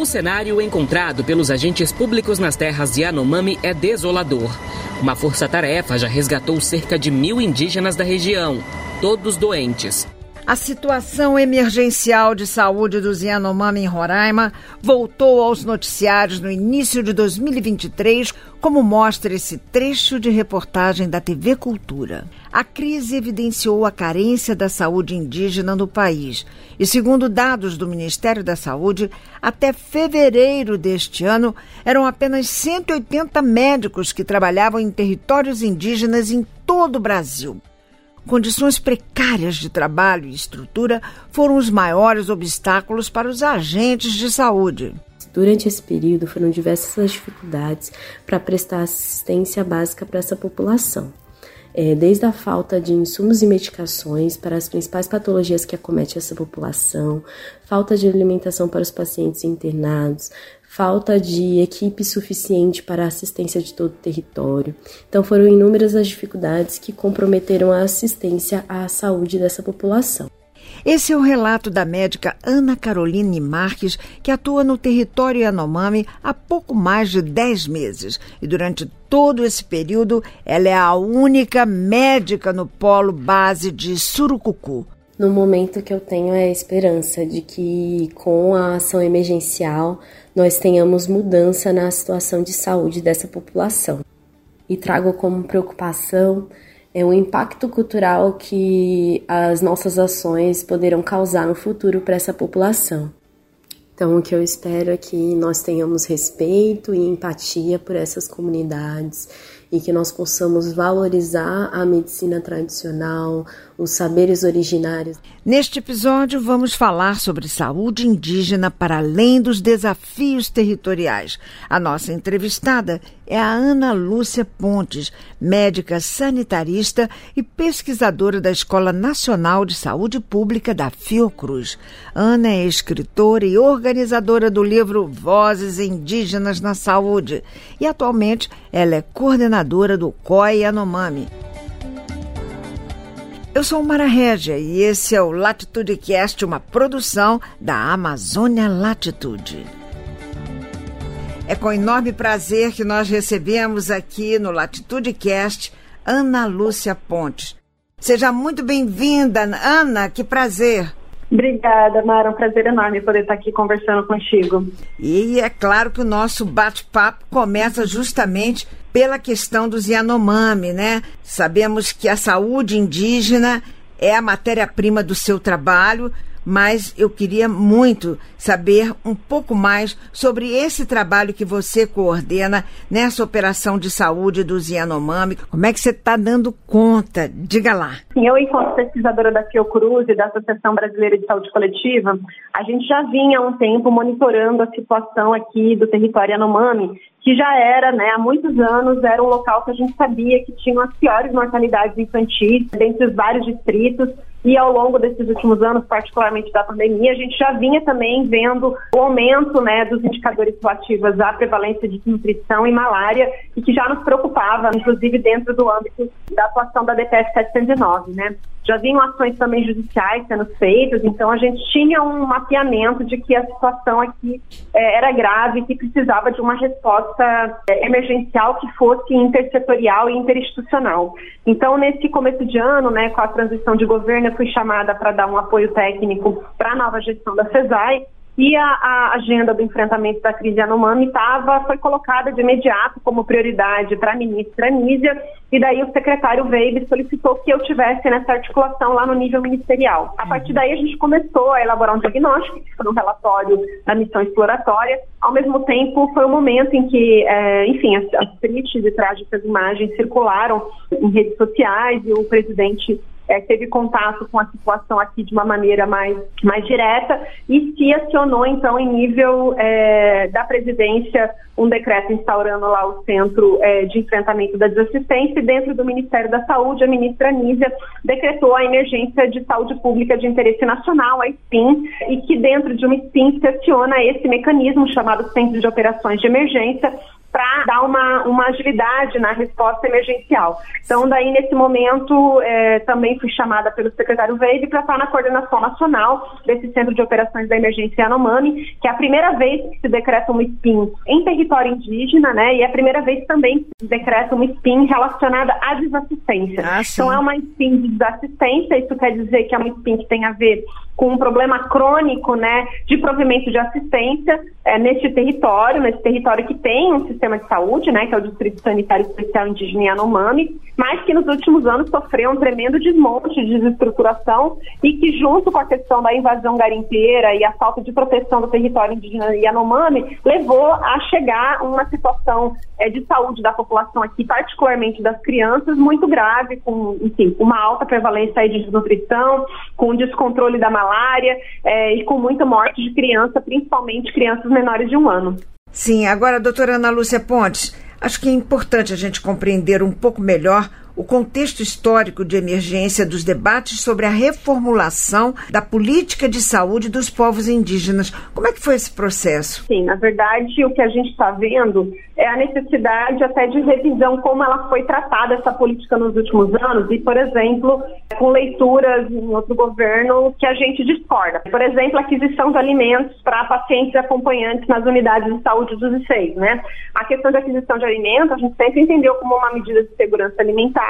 O cenário encontrado pelos agentes públicos nas terras de Yanomami é desolador. Uma força-tarefa já resgatou cerca de mil indígenas da região, todos doentes. A situação emergencial de saúde dos Yanomami em Roraima voltou aos noticiários no início de 2023, como mostra esse trecho de reportagem da TV Cultura. A crise evidenciou a carência da saúde indígena no país. E, segundo dados do Ministério da Saúde, até fevereiro deste ano, eram apenas 180 médicos que trabalhavam em territórios indígenas em todo o Brasil. Condições precárias de trabalho e estrutura foram os maiores obstáculos para os agentes de saúde. Durante esse período foram diversas as dificuldades para prestar assistência básica para essa população. É, desde a falta de insumos e medicações para as principais patologias que acometem essa população, falta de alimentação para os pacientes internados, falta de equipe suficiente para a assistência de todo o território. Então, foram inúmeras as dificuldades que comprometeram a assistência à saúde dessa população. Esse é o relato da médica Ana Caroline Marques, que atua no território Yanomami há pouco mais de 10 meses. E durante todo esse período, ela é a única médica no polo base de Surucucu. No momento que eu tenho é a esperança de que, com a ação emergencial, nós tenhamos mudança na situação de saúde dessa população. E trago como preocupação é o impacto cultural que as nossas ações poderão causar no futuro para essa população. Então, o que eu espero é que nós tenhamos respeito e empatia por essas comunidades e que nós possamos valorizar a medicina tradicional, os saberes originários. Neste episódio, vamos falar sobre saúde indígena para além dos desafios territoriais. A nossa entrevistada é a Ana Lúcia Pontes, médica sanitarista e pesquisadora da Escola Nacional de Saúde Pública da Fiocruz. Ana é escritora e organizadora do livro Vozes Indígenas na Saúde e atualmente ela é coordenadora do COI Yanomami. Eu sou Mara Régia e esse é o Latitude Cast, uma produção da Amazônia Latitude. É com enorme prazer que nós recebemos aqui no Latitude Cast Ana Lúcia Pontes. Seja muito bem-vinda, Ana, que prazer. Obrigada, Mara. É um prazer enorme poder estar aqui conversando contigo. E é claro que o nosso bate-papo começa justamente pela questão dos Yanomami, né? Sabemos que a saúde indígena é a matéria-prima do seu trabalho, mas eu queria muito saber um pouco mais sobre esse trabalho que você coordena nessa operação de saúde dos Yanomami. Como é que você está dando conta? Diga lá. Eu, enquanto pesquisadora da Fiocruz e da Associação Brasileira de Saúde Coletiva, a gente já vinha há um tempo monitorando a situação aqui do território Yanomami, que já era, né, há muitos anos, era um local que a gente sabia que tinha as piores mortalidades infantis dentre os vários distritos e ao longo desses últimos anos, particularmente da pandemia, a gente já vinha também vendo o aumento né, dos indicadores relativos à prevalência de nutrição e malária e que já nos preocupava, inclusive dentro do âmbito da atuação da DPS 709, né? Já vinham ações também judiciais sendo feitas, então a gente tinha um mapeamento de que a situação aqui é, era grave, que precisava de uma resposta é, emergencial que fosse intersetorial e interinstitucional. Então, nesse começo de ano, né, com a transição de governo, eu fui chamada para dar um apoio técnico para a nova gestão da CESAI e a, a, agenda do enfrentamento da crise Yanomami tava, foi colocada de imediato como prioridade para a ministra Nízia, e daí o secretário Weib solicitou que eu tivesse nessa articulação lá no nível ministerial. A partir daí a gente começou a elaborar um diagnóstico, que foi um relatório da missão exploratória. Ao mesmo tempo, foi o um momento em que, é, enfim, as, as tristes e trágicas imagens circularam em redes sociais e o presidente é, teve contato com a situação aqui de uma maneira mais, mais direta e se acionou, então, em nível é, da presidência, um decreto instaurando lá o Centro é, de Enfrentamento da Desassistência e dentro do Ministério da Saúde, a ministra Nízia decretou a emergência de saúde pública de interesse nacional, a SPIN, e que dentro de uma SPIN se aciona esse mecanismo chamado Centro de Operações de Emergência, para dar uma, uma agilidade na resposta emergencial. Então, daí, nesse momento, é, também fui chamada pelo secretário Veide para estar na coordenação nacional desse Centro de Operações da Emergência Yanomami, que é a primeira vez que se decreta um SPIN em território indígena, né? E é a primeira vez também que se decreta uma SPIN relacionada à desassistência. Ah, então, é uma SPIN de desassistência, isso quer dizer que é uma SPIN que tem a ver com um problema crônico, né, de provimento de assistência é, neste território, nesse território que tem um sistema de saúde, né, que é o Distrito Sanitário Especial Indígena Yanomami, mas que nos últimos anos sofreu um tremendo desmonte de desestruturação e que junto com a questão da invasão garimpeira e a falta de proteção do território indígena Yanomami levou a chegar uma situação é, de saúde da população aqui, particularmente das crianças, muito grave, com enfim, uma alta prevalência de desnutrição, com descontrole da malária malária é, e com muita morte de criança, principalmente crianças menores de um ano. Sim, agora, doutora Ana Lúcia Pontes, acho que é importante a gente compreender um pouco melhor o contexto histórico de emergência dos debates sobre a reformulação da política de saúde dos povos indígenas. Como é que foi esse processo? Sim, na verdade, o que a gente está vendo é a necessidade até de revisão como ela foi tratada essa política nos últimos anos e, por exemplo, com leituras em outro governo que a gente discorda. Por exemplo, aquisição de alimentos para pacientes acompanhantes nas unidades de saúde dos ICEIs, né? A questão de aquisição de alimentos a gente sempre entendeu como uma medida de segurança alimentar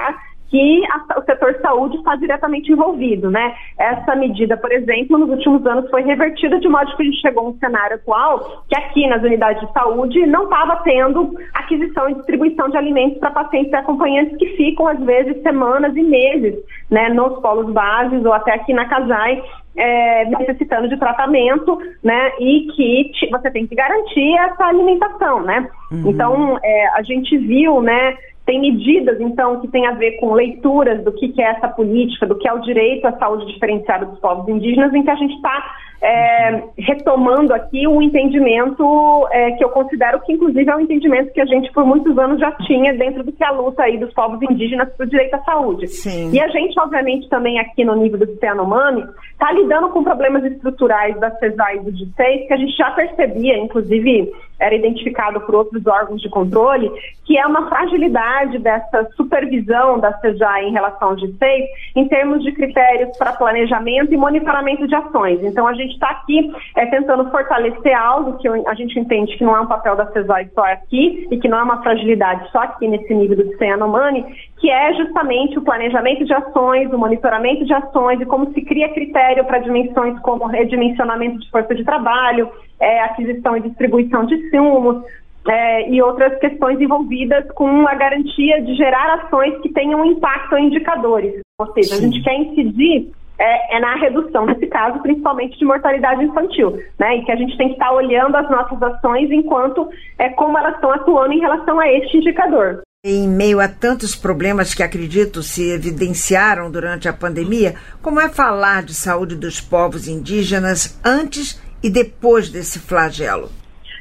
que a, o setor saúde está diretamente envolvido, né? Essa medida, por exemplo, nos últimos anos foi revertida de modo que a gente chegou a um cenário atual que aqui nas unidades de saúde não estava tendo aquisição e distribuição de alimentos para pacientes e acompanhantes que ficam às vezes semanas e meses, né, nos polos bases ou até aqui na Casai é, necessitando de tratamento, né? E que te, você tem que garantir essa alimentação, né? Uhum. Então, é, a gente viu, né? Tem medidas, então, que tem a ver com leituras do que, que é essa política, do que é o direito à saúde diferenciada dos povos indígenas, em que a gente está é, retomando aqui um entendimento é, que eu considero que, inclusive, é um entendimento que a gente, por muitos anos, já tinha dentro do que é a luta aí dos povos indígenas para o direito à saúde. Sim. E a gente, obviamente, também aqui no nível do Yanomami, está lidando com problemas estruturais da CESAI e do D6, que a gente já percebia, inclusive era identificado por outros órgãos de controle, que é uma fragilidade dessa supervisão da CESAI em relação ao D6, em termos de critérios para planejamento e monitoramento de ações. Então, a gente gente está aqui é, tentando fortalecer algo que a gente entende que não é um papel da CESOI só aqui e que não é uma fragilidade só aqui nesse nível do Cianomani, que é justamente o planejamento de ações, o monitoramento de ações e como se cria critério para dimensões como redimensionamento de força de trabalho, é, aquisição e distribuição de insumos, é, e outras questões envolvidas com a garantia de gerar ações que tenham impacto em indicadores. Ou seja, Sim. a gente quer incidir é, é, na redução, nesse caso, principalmente de mortalidade infantil, né? E que a gente tem que estar olhando as nossas ações enquanto é como elas estão atuando em relação a este indicador. Em meio a tantos problemas que acredito se evidenciaram durante a pandemia, como é falar de saúde dos povos indígenas antes e depois desse flagelo?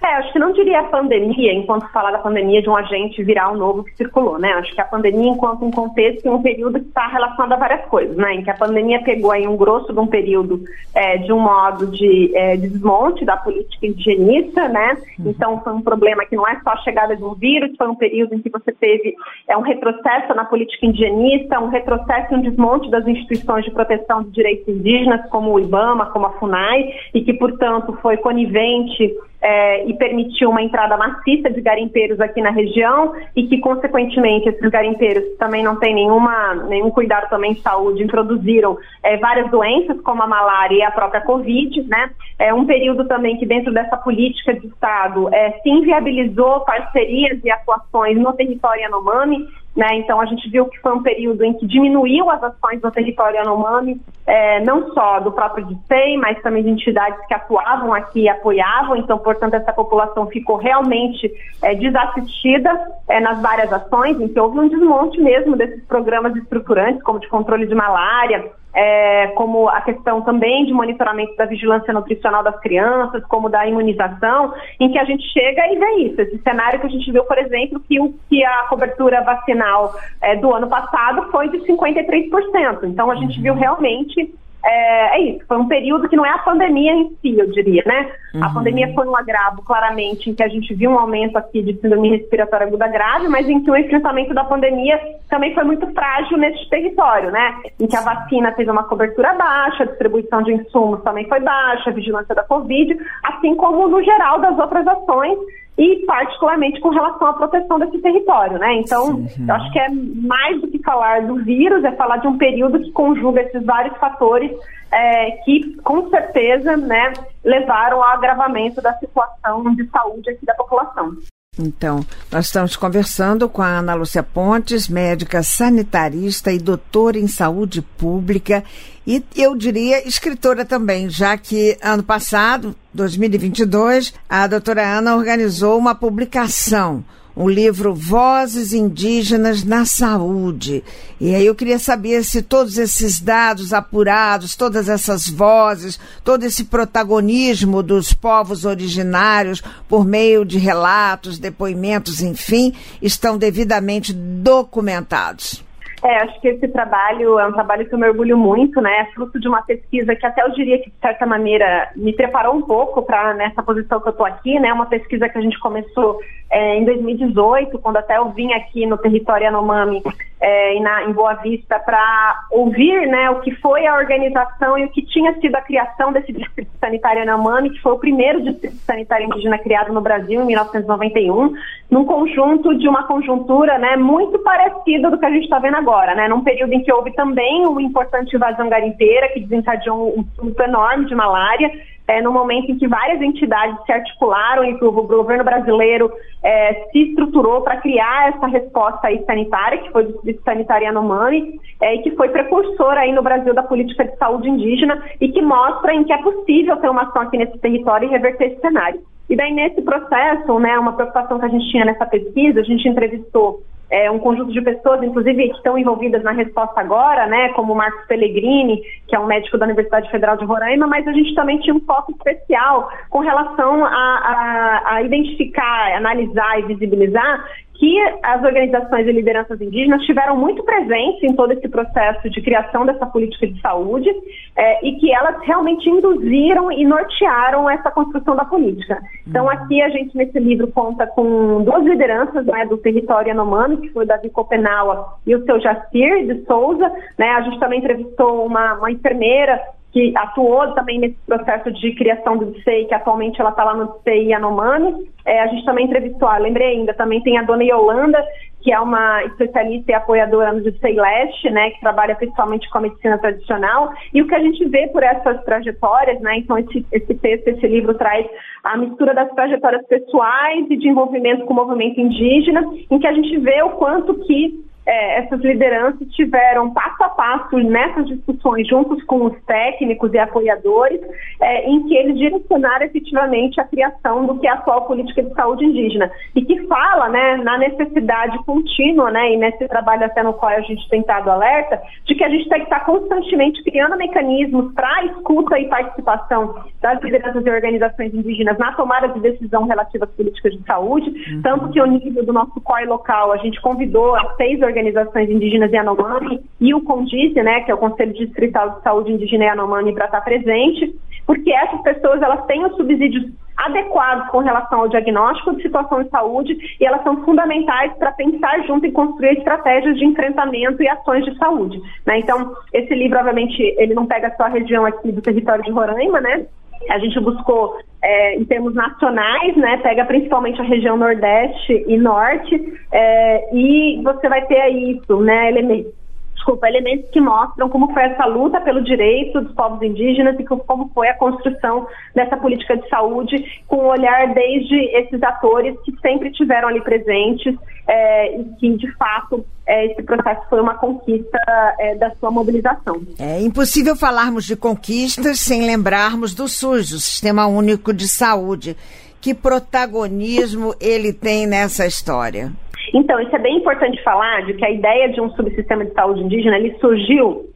É, acho que não diria a pandemia, enquanto falar da pandemia de um agente viral novo que circulou, né? Acho que a pandemia enquanto um contexto e um período que está relacionado a várias coisas, né? Em que a pandemia pegou aí um grosso de um período é, de um modo de, é, de, desmonte da política higienista, né? Uhum. Então foi um problema que não é só a chegada de um vírus, foi um período em que você teve é, um retrocesso na política indigenista, um retrocesso e um desmonte das instituições de proteção de direitos indígenas, como o IBAMA, como a FUNAI, e que, portanto, foi conivente é, e permitiu uma entrada maciça de garimpeiros aqui na região e que, consequentemente, esses garimpeiros também não têm nenhuma, nenhum cuidado também de saúde, introduziram é, várias doenças, como a malária e a própria Covid, né? É um período também que, dentro dessa política de Estado, é, se inviabilizou parcerias e atuações no território Yanomami, né? Então, a gente viu que foi um período em que diminuiu as ações no território Yanomami, é, não só do próprio DICEI, mas também de entidades que atuavam aqui e apoiavam. Então, portanto, essa população ficou realmente é, desassistida é, nas várias ações, que houve um desmonte mesmo desses programas estruturantes, como de controle de malária, é, como a questão também de monitoramento da vigilância nutricional das crianças, como da imunização, em que a gente chega e vê isso. Esse cenário que a gente viu, por exemplo, que, o, que a cobertura vacinal é, do ano passado foi de 53%. Então, a gente viu realmente é, é, isso, foi um período que não é a pandemia em si, eu diria, né? Uhum. A pandemia foi um agravo, claramente, em que a gente viu um aumento aqui de síndrome respiratória aguda grave, mas em que o enfrentamento da pandemia também foi muito frágil nesse território, né? Em que a vacina teve uma cobertura baixa, a distribuição de insumos também foi baixa, a vigilância da Covid, assim como no geral das outras ações e particularmente com relação à proteção desse território, né? Então, Sim. eu acho que é mais do que falar do vírus, é falar de um período que conjuga esses vários fatores é, que, com certeza, né, levaram ao agravamento da situação de saúde aqui da população. Então, nós estamos conversando com a Ana Lúcia Pontes, médica sanitarista e doutora em saúde pública e eu diria escritora também, já que ano passado, 2022, a doutora Ana organizou uma publicação o livro Vozes Indígenas na Saúde. E aí eu queria saber se todos esses dados apurados, todas essas vozes, todo esse protagonismo dos povos originários por meio de relatos, depoimentos, enfim, estão devidamente documentados. É, acho que esse trabalho é um trabalho que eu mergulho muito, né? É fruto de uma pesquisa que até eu diria que, de certa maneira, me preparou um pouco para nessa posição que eu estou aqui, né? Uma pesquisa que a gente começou é, em 2018, quando até eu vim aqui no território Yanomami é, em, na, em Boa Vista para ouvir né, o que foi a organização e o que tinha sido a criação desse Distrito Sanitário Yanomami, que foi o primeiro Distrito Sanitário Indígena criado no Brasil em 1991, num conjunto de uma conjuntura né, muito parecida do que a gente está vendo agora, né, num período em que houve também uma importante invasão garimpeira que desencadeou um surto enorme de malária, é, no momento em que várias entidades se articularam e que o governo brasileiro é, se estruturou para criar essa resposta aí sanitária, que foi o Distrito Sanitário Yanomami, é, e que foi precursor aí no Brasil da política de saúde indígena e que mostra em que é possível ter uma ação aqui nesse território e reverter esse cenário. E daí, nesse processo, né, uma preocupação que a gente tinha nessa pesquisa, a gente entrevistou é, um conjunto de pessoas, inclusive, que estão envolvidas na resposta agora, né, como o Marcos Pellegrini, que é um médico da Universidade Federal de Roraima, mas a gente também tinha um foco especial com relação a, a, a identificar, analisar e visibilizar que as organizações e lideranças indígenas tiveram muito presentes em todo esse processo de criação dessa política de saúde é, e que elas realmente induziram e nortearam essa construção da política. Então, uhum. aqui a gente, nesse livro, conta com duas lideranças né, do território Yanomami, que foi o Davi Copenaua e o seu Jacir de Souza. Né, a gente também entrevistou uma, uma enfermeira que atuou também nesse processo de criação do DCEI, que atualmente ela está lá no DCEI Yanomami. É, a gente também entrevistou, ah, lembrei ainda, também tem a dona Yolanda, que é uma especialista e apoiadora no DCEI Leste, né, que trabalha principalmente com a medicina tradicional. E o que a gente vê por essas trajetórias, né, então esse, esse texto, esse livro traz a mistura das trajetórias pessoais e de envolvimento com o movimento indígena, em que a gente vê o quanto que é, essas lideranças tiveram passo a passo nessas discussões juntos com os técnicos e apoiadores, é, em que eles direcionaram efetivamente a criação do que é a atual política de saúde indígena e que fala, né, na necessidade contínua, né, e nesse trabalho até no qual a gente tem estado alerta, de que a gente tem que estar constantemente criando mecanismos para escuta e participação das lideranças e organizações indígenas na tomada de decisão relativa às políticas de saúde, uhum. tanto que o nível do nosso COI local, a gente convidou as seis organizações organizações indígenas Yanomami e o CONDICE, né, que é o Conselho Distrital de Saúde Indígena Yanomami, para estar presente, porque essas pessoas elas têm os subsídios adequados com relação ao diagnóstico de situação de saúde e elas são fundamentais para pensar junto e construir estratégias de enfrentamento e ações de saúde. Né? Então, esse livro, obviamente, ele não pega só a região aqui do território de Roraima, né? A gente buscou, é, em termos nacionais, né, pega principalmente a região Nordeste e Norte, é, e você vai ter aí isso, né, elementos, desculpa, elementos que mostram como foi essa luta pelo direito dos povos indígenas e como foi a construção dessa política de saúde, com o olhar desde esses atores que sempre tiveram ali presentes é, e que, de fato, é, esse processo foi uma conquista é, da sua mobilização. É impossível falarmos de conquistas sem lembrarmos do SUS, o Sistema Único de Saúde. Que protagonismo ele tem nessa história? Então, isso é bem importante falar de que a ideia de um subsistema de saúde indígena ele surgiu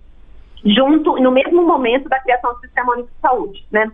junto no mesmo momento da criação do Sistema Único de Saúde, né?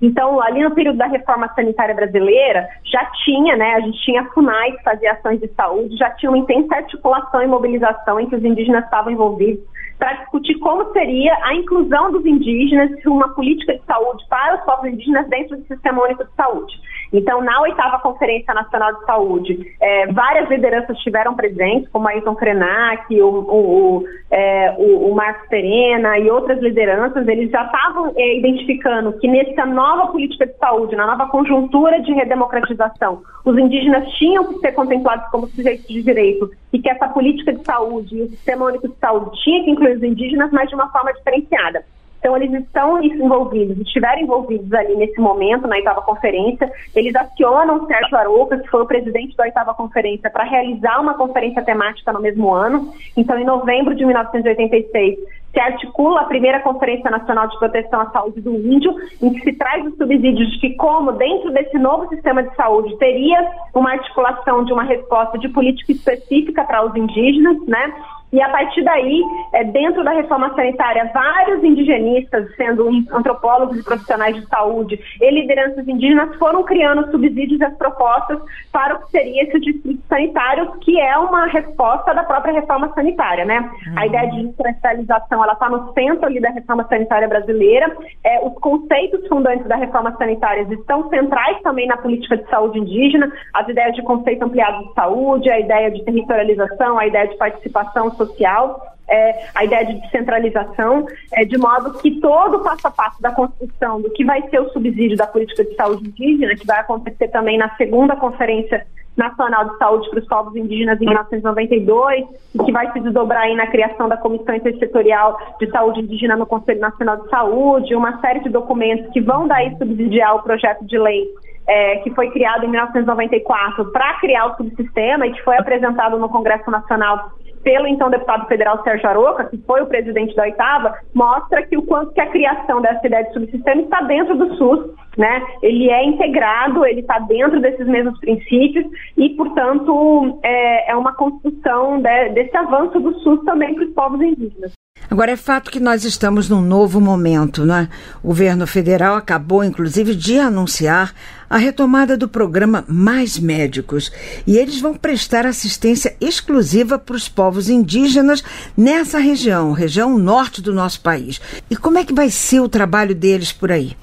Então, ali no período da reforma sanitária brasileira, já tinha, né, a gente tinha a FUNAI que fazia ações de saúde, já tinha uma intensa articulação e mobilização em que os indígenas estavam envolvidos para discutir como seria a inclusão dos indígenas uma política de saúde para os povos indígenas dentro do Sistema Único de Saúde. Então, na oitava Conferência Nacional de Saúde, é, várias lideranças estiveram presentes, como Ayrton Krenak, o, o, é, o, o Marcos Perena e outras lideranças, eles já estavam é, identificando que nessa nova política de saúde, na nova conjuntura de redemocratização, os indígenas tinham que ser contemplados como sujeitos de direito e que essa política de saúde e o Sistema Único de Saúde tinha que incluir os indígenas, mas de uma forma diferenciada. Então, eles estão envolvidos, estiveram envolvidos ali nesse momento, na oitava conferência. Eles acionam Sérgio Arouca, que foi o presidente da oitava conferência, para realizar uma conferência temática no mesmo ano. Então, em novembro de 1986, se articula a primeira Conferência Nacional de Proteção à Saúde do Índio, em que se traz os subsídios de que, como dentro desse novo sistema de saúde teria uma articulação de uma resposta de política específica para os indígenas, né? E a partir daí, é, dentro da reforma sanitária, vários indigenistas, sendo antropólogos e profissionais de saúde e lideranças indígenas, foram criando subsídios e as propostas para o que seria esse distrito sanitário, que é uma resposta da própria reforma sanitária, né? Uhum. A ideia de ela está no centro ali da reforma sanitária brasileira. É, os conceitos fundantes da reforma sanitária estão centrais também na política de saúde indígena, as ideias de conceito ampliado de saúde, a ideia de territorialização, a ideia de participação social, é, a ideia de descentralização, é, de modo que todo o passo a passo da construção do que vai ser o subsídio da política de saúde indígena, que vai acontecer também na segunda Conferência Nacional de Saúde para os Povos Indígenas em 1992, e que vai se desdobrar aí na criação da Comissão Intersetorial de Saúde Indígena no Conselho Nacional de Saúde, uma série de documentos que vão daí subsidiar o projeto de lei é, que foi criado em 1994 para criar o subsistema e que foi apresentado no Congresso Nacional pelo então deputado federal Sérgio Aroca, que foi o presidente da oitava, mostra que o quanto que a criação dessa ideia de subsistema está dentro do SUS, né? Ele é integrado, ele está dentro desses mesmos princípios e, portanto, é, é uma construção de, desse avanço do SUS também para os povos indígenas. Agora, é fato que nós estamos num novo momento, né? O governo federal acabou, inclusive, de anunciar a retomada do programa Mais Médicos. E eles vão prestar assistência exclusiva para os povos indígenas nessa região, região norte do nosso país. E como é que vai ser o trabalho deles por aí?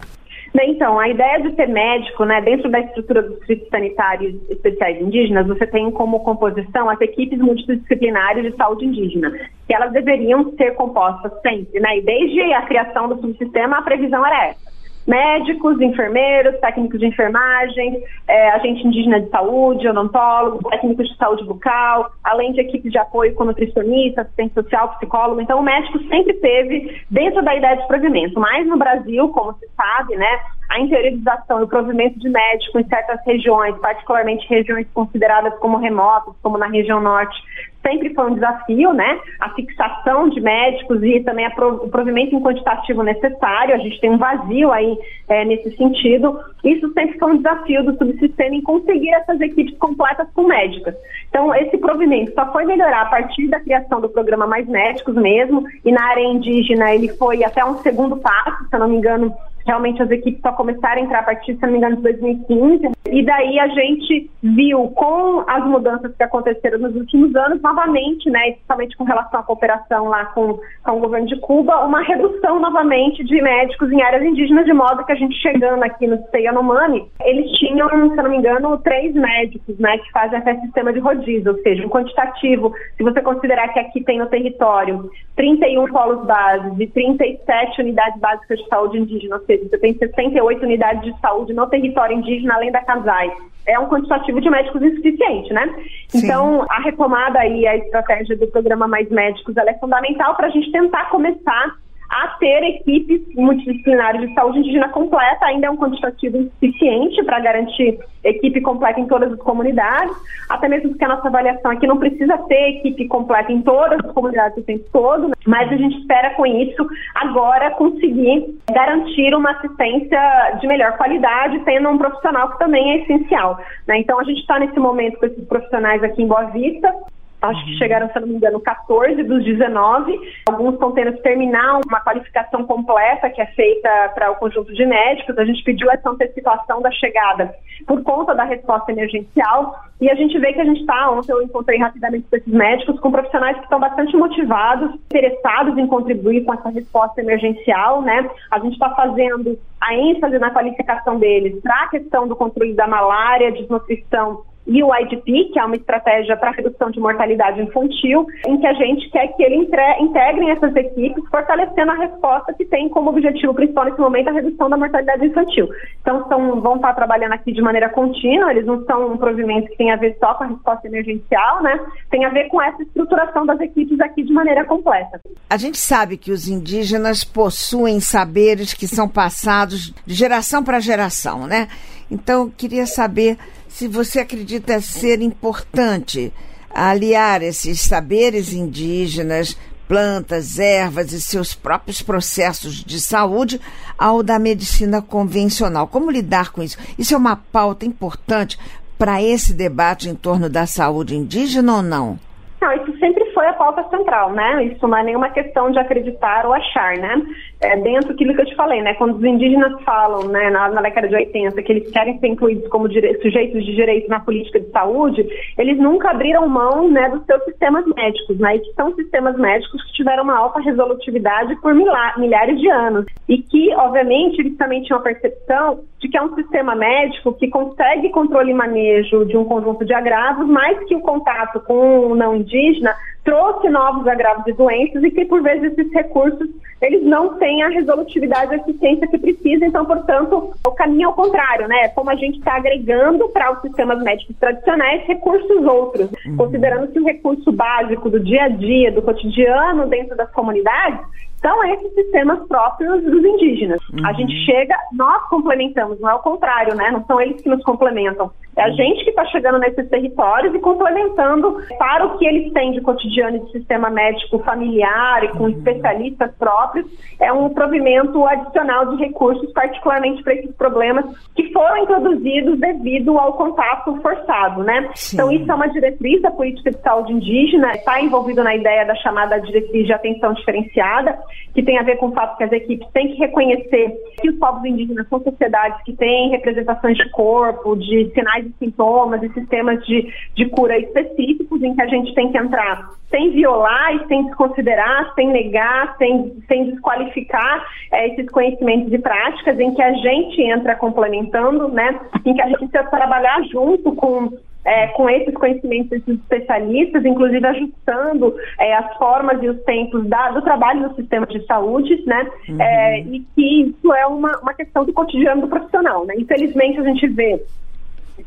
Então, a ideia de ter médico, né, dentro da estrutura dos distritos sanitários especiais indígenas, você tem como composição as equipes multidisciplinares de saúde indígena, que elas deveriam ser compostas sempre, né, e desde a criação do subsistema a previsão era essa médicos, enfermeiros, técnicos de enfermagem, é, agente indígena de saúde, odontólogo, técnicos de saúde bucal, além de equipes de apoio com nutricionista, assistente social, psicólogo. Então, o médico sempre teve dentro da ideia de provimento. Mas no Brasil, como se sabe, né, a interiorização e o provimento de médico em certas regiões, particularmente regiões consideradas como remotas, como na região norte, sempre foi um desafio, né? A fixação de médicos e também o provimento em quantitativo necessário. A gente tem um vazio aí é, nesse sentido. Isso sempre foi um desafio do subsistema em conseguir essas equipes completas com médicas. Então, esse provimento só foi melhorar a partir da criação do programa Mais Médicos mesmo, e na área indígena ele foi até um segundo passo, se eu não me engano, realmente as equipes só começaram a entrar a partir, se não me engano, de 2015. E daí a gente viu com as mudanças que aconteceram nos últimos anos, novamente, né, principalmente com relação à cooperação lá com, com o governo de Cuba, uma redução novamente de médicos em áreas indígenas, de modo que a gente chegando aqui no Yanomami, eles tinham, se não me engano, três médicos, né, que fazem até sistema de rodízio, ou seja, um quantitativo, se você considerar que aqui tem no território 31 polos bases e 37 unidades básicas de saúde indígena, ou seja, você tem 68 unidades de saúde no território indígena, além da CASAI. É um quantitativo de médicos insuficiente, né? Sim. Então, a retomada aí, a estratégia do programa Mais Médicos, ela é fundamental para a gente tentar começar a ter equipes multidisciplinares de saúde indígena completa, ainda é um quantitativo insuficiente para garantir equipe completa em todas as comunidades, até mesmo porque a nossa avaliação aqui não precisa ter equipe completa em todas as comunidades o tempo todo, né? mas a gente espera com isso agora conseguir garantir uma assistência de melhor qualidade, tendo um profissional que também é essencial. Né? Então a gente está nesse momento com esses profissionais aqui em Boa Vista, acho que chegaram, se não me engano, 14 dos 19. Alguns estão tendo que terminar uma qualificação completa que é feita para o conjunto de médicos. A gente pediu essa antecipação da chegada por conta da resposta emergencial e a gente vê que a gente está, ontem eu encontrei rapidamente com esses médicos, com profissionais que estão bastante motivados, interessados em contribuir com essa resposta emergencial, né? A gente está fazendo a ênfase na qualificação deles para a questão do controle da malária, desnutrição e o IDP, que é uma estratégia para redução de mortalidade infantil, em que a gente quer que eles integrem essas equipes, fortalecendo a resposta que tem como objetivo principal nesse momento a redução da mortalidade infantil. Então, são, vão estar trabalhando aqui de maneira contínua, eles não são um provimento que tem a ver só com a resposta emergencial, né? Tem a ver com essa estruturação das equipes aqui de maneira completa. A gente sabe que os indígenas possuem saberes que são passados de geração para geração, né? Então, queria saber se você acredita ser importante aliar esses saberes indígenas, plantas, ervas e seus próprios processos de saúde ao da medicina convencional. Como lidar com isso? Isso é uma pauta importante para esse debate em torno da saúde indígena ou não? Não, isso sempre foi a pauta central, né? Isso não é nenhuma questão de acreditar ou achar, né? É dentro daquilo que eu te falei, né? Quando os indígenas falam, né, na, na década de 80, que eles querem ser incluídos como sujeitos de direito na política de saúde, eles nunca abriram mão, né, dos seus sistemas médicos, né? E que são sistemas médicos que tiveram uma alta resolutividade por milhares de anos. E que, obviamente, eles também tinham a percepção de que é um sistema médico que consegue controle e manejo de um conjunto de agravos, mais que o contato com o não indígena trouxe novos agravos e doenças e que, por vezes, esses recursos eles não têm a resolutividade e eficiência que precisa, então, portanto, o caminho é o contrário, né? Como a gente está agregando para os sistemas médicos tradicionais recursos outros, uhum. considerando que o recurso básico do dia a dia, do cotidiano dentro das comunidades, são esses sistemas próprios dos indígenas. Uhum. A gente chega, nós complementamos, não é o contrário, né? Não são eles que nos complementam. É a uhum. gente que está chegando nesses territórios e complementando para o que eles têm de cotidiano de sistema médico familiar e com uhum. especialistas próprios, é um provimento adicional de recursos, particularmente para esses problemas que foram introduzidos devido ao contato forçado, né? Sim. Então isso é uma diretriz da política de saúde indígena, está envolvido na ideia da chamada diretriz de atenção diferenciada, que tem a ver com o fato que as equipes têm que reconhecer que os povos indígenas são sociedades que têm representações de corpo, de sinais e sintomas e sistemas de, de cura específicos em que a gente tem que entrar sem violar e sem desconsiderar, sem negar, sem, sem desqualificar é, esses conhecimentos e práticas, em que a gente entra complementando, né, em que a gente precisa trabalhar junto com é, com esses conhecimentos desses especialistas, inclusive ajustando é, as formas e os tempos da, do trabalho no sistema de saúde, né? Uhum. É, e que isso é uma, uma questão do cotidiano do profissional, né? Infelizmente a gente vê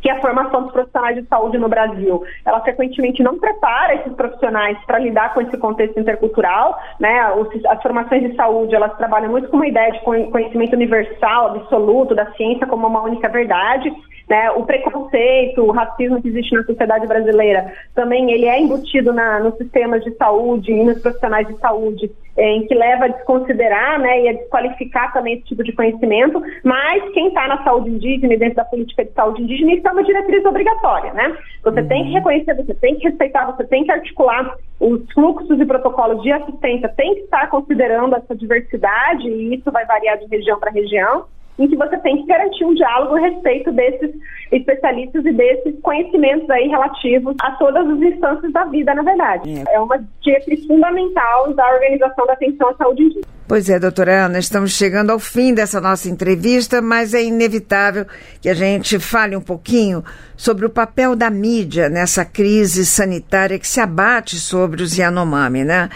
que a formação dos profissionais de saúde no Brasil, ela frequentemente não prepara esses profissionais para lidar com esse contexto intercultural, né? As formações de saúde, elas trabalham muito com uma ideia de conhecimento universal, absoluto, da ciência como uma única verdade, né? O preconceito, o racismo que existe na sociedade brasileira, também ele é embutido na, nos sistemas de saúde e nos profissionais de saúde, é, em que leva a desconsiderar né, e a desqualificar também esse tipo de conhecimento, mas quem está na saúde indígena e dentro da política de saúde indígena, isso é uma diretriz obrigatória, né? Você uhum. tem que reconhecer, você tem que respeitar, você tem que articular os fluxos e protocolos de assistência, tem que estar considerando essa diversidade, e isso vai variar de região para região, em que você tem que garantir um diálogo a respeito desses especialistas e desses conhecimentos aí relativos a todas as instâncias da vida, na verdade. É, é uma diretriz fundamental da organização da atenção à saúde indígena. Pois é, doutora Ana, estamos chegando ao fim dessa nossa entrevista, mas é inevitável que a gente fale um pouquinho sobre o papel da mídia nessa crise sanitária que se abate sobre os Yanomami, né?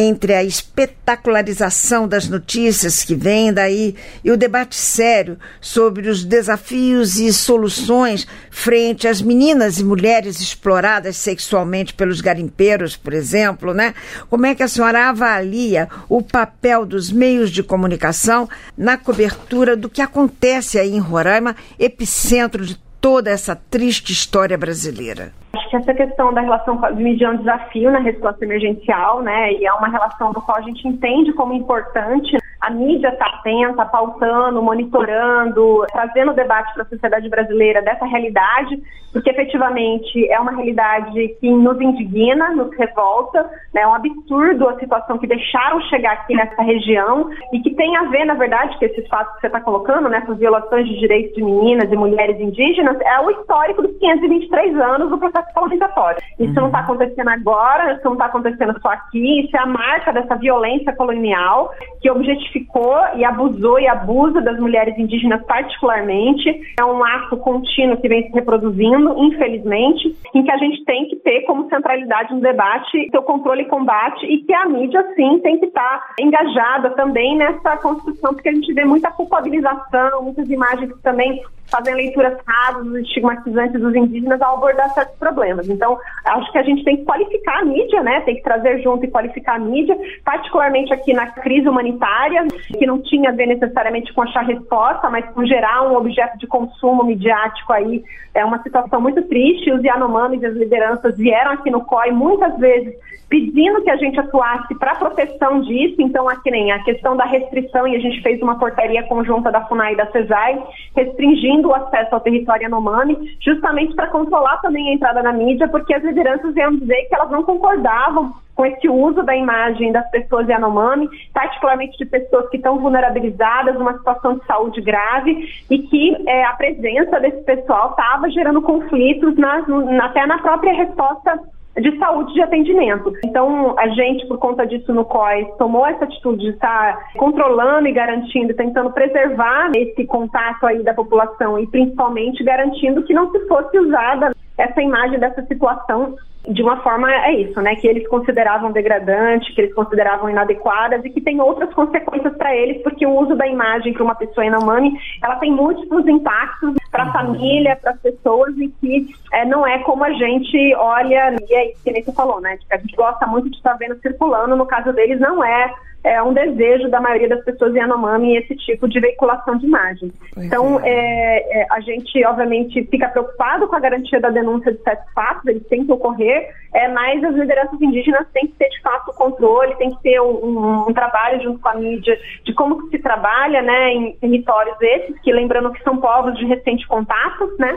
Entre a espetacularização das notícias que vem daí e o debate sério sobre os desafios e soluções frente às meninas e mulheres exploradas sexualmente pelos garimpeiros, por exemplo, né? Como é que a senhora avalia o papel dos meios de comunicação na cobertura do que acontece aí em Roraima, epicentro de toda essa triste história brasileira? Acho que essa questão da relação mídia é um desafio na resposta emergencial, né? E é uma relação do qual a gente entende como importante a mídia está atenta, pautando, monitorando, trazendo debate para a sociedade brasileira dessa realidade, porque efetivamente é uma realidade que nos indigna, nos revolta, né? é um absurdo a situação que deixaram chegar aqui nessa região e que tem a ver, na verdade, que esses fatos que você está colocando, nessas né, violações de direitos de meninas e mulheres indígenas, é o histórico dos 523 anos do processo colonizatório. Isso uhum. não está acontecendo agora, isso não está acontecendo só aqui, isso é a marca dessa violência colonial que objetificou e abusou e abusa das mulheres indígenas particularmente. É um ato contínuo que vem se reproduzindo, infelizmente, em que a gente tem que ter como centralidade no debate seu controle e combate e que a mídia, sim, tem que estar tá engajada também nessa construção, porque a gente vê muita culpabilização, muitas imagens que também fazem leituras rasas, estigmatizantes dos indígenas ao abordar certos problemas. Então, acho que a gente tem que qualificar a mídia, né? Tem que trazer junto e qualificar a mídia, particularmente aqui na crise humanitária, que não tinha a ver necessariamente com achar resposta, mas com gerar um objeto de consumo midiático aí. É uma situação muito triste. Os Yanomamis e as lideranças vieram aqui no COI muitas vezes pedindo que a gente atuasse para proteção disso. Então, aqui nem a questão da restrição, e a gente fez uma portaria conjunta da FUNAI e da CESAI, restringindo o acesso ao território Yanomami, justamente para controlar também a entrada na mídia, porque as lideranças iam dizer que elas não concordavam com esse uso da imagem das pessoas Yanomami, particularmente de pessoas que estão vulnerabilizadas, numa situação de saúde grave, e que é, a presença desse pessoal estava gerando conflitos na, até na própria resposta de saúde de atendimento. Então, a gente, por conta disso no COIS, tomou essa atitude de estar controlando e garantindo, tentando preservar esse contato aí da população e principalmente garantindo que não se fosse usada essa imagem dessa situação de uma forma é isso, né, que eles consideravam degradante, que eles consideravam inadequadas e que tem outras consequências para eles, porque o uso da imagem para uma pessoa inumane, ela tem múltiplos impactos para a uhum. família, para as pessoas e que é, não é como a gente olha, e é isso que nem você falou, né, que a gente gosta muito de estar vendo circulando, no caso deles não é é um desejo da maioria das pessoas em Yanomami esse tipo de veiculação de imagem. Pois então, é. É, é, a gente, obviamente, fica preocupado com a garantia da denúncia de certos fatos, eles têm que ocorrer, é, mas as lideranças indígenas têm que ter, de fato, o controle, tem que ter um, um, um trabalho junto com a mídia de como se trabalha né, em territórios esses, que lembrando que são povos de recente contato, né?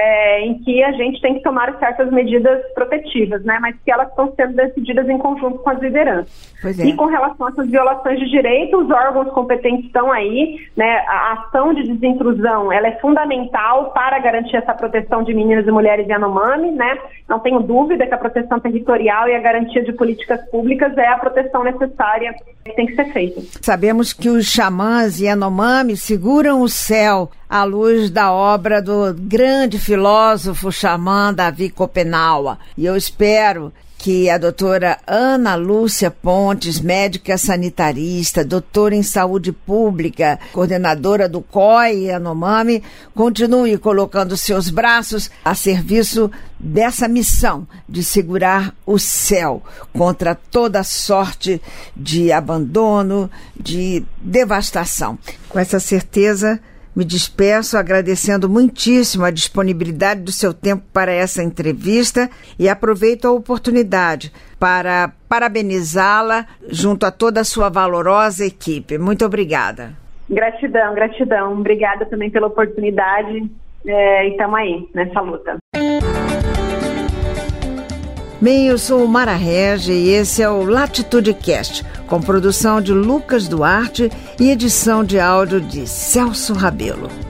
É, em que a gente tem que tomar certas medidas protetivas, né? Mas que elas estão sendo decididas em conjunto com as lideranças. É. E com relação a essas violações de direito, os órgãos competentes estão aí, né? A ação de desintrusão, ela é fundamental para garantir essa proteção de meninas e mulheres Yanomami, né? Não tenho dúvida que a proteção territorial e a garantia de políticas públicas é a proteção necessária que tem que ser feita. Sabemos que os xamãs Yanomami seguram o céu à luz da obra do grande filósofo xamã Davi Copenaua. E eu espero que a doutora Ana Lúcia Pontes, médica sanitarista, doutora em saúde pública, coordenadora do COI Anomami, continue colocando seus braços a serviço dessa missão de segurar o céu contra toda sorte de abandono, de devastação. Com essa certeza, me despeço agradecendo muitíssimo a disponibilidade do seu tempo para essa entrevista e aproveito a oportunidade para parabenizá-la junto a toda a sua valorosa equipe. Muito obrigada. Gratidão, gratidão. Obrigada também pela oportunidade é, e estamos aí nessa luta. Bem, eu sou Mara Regi e esse é o Latitude Cast, com produção de Lucas Duarte e edição de áudio de Celso Rabelo.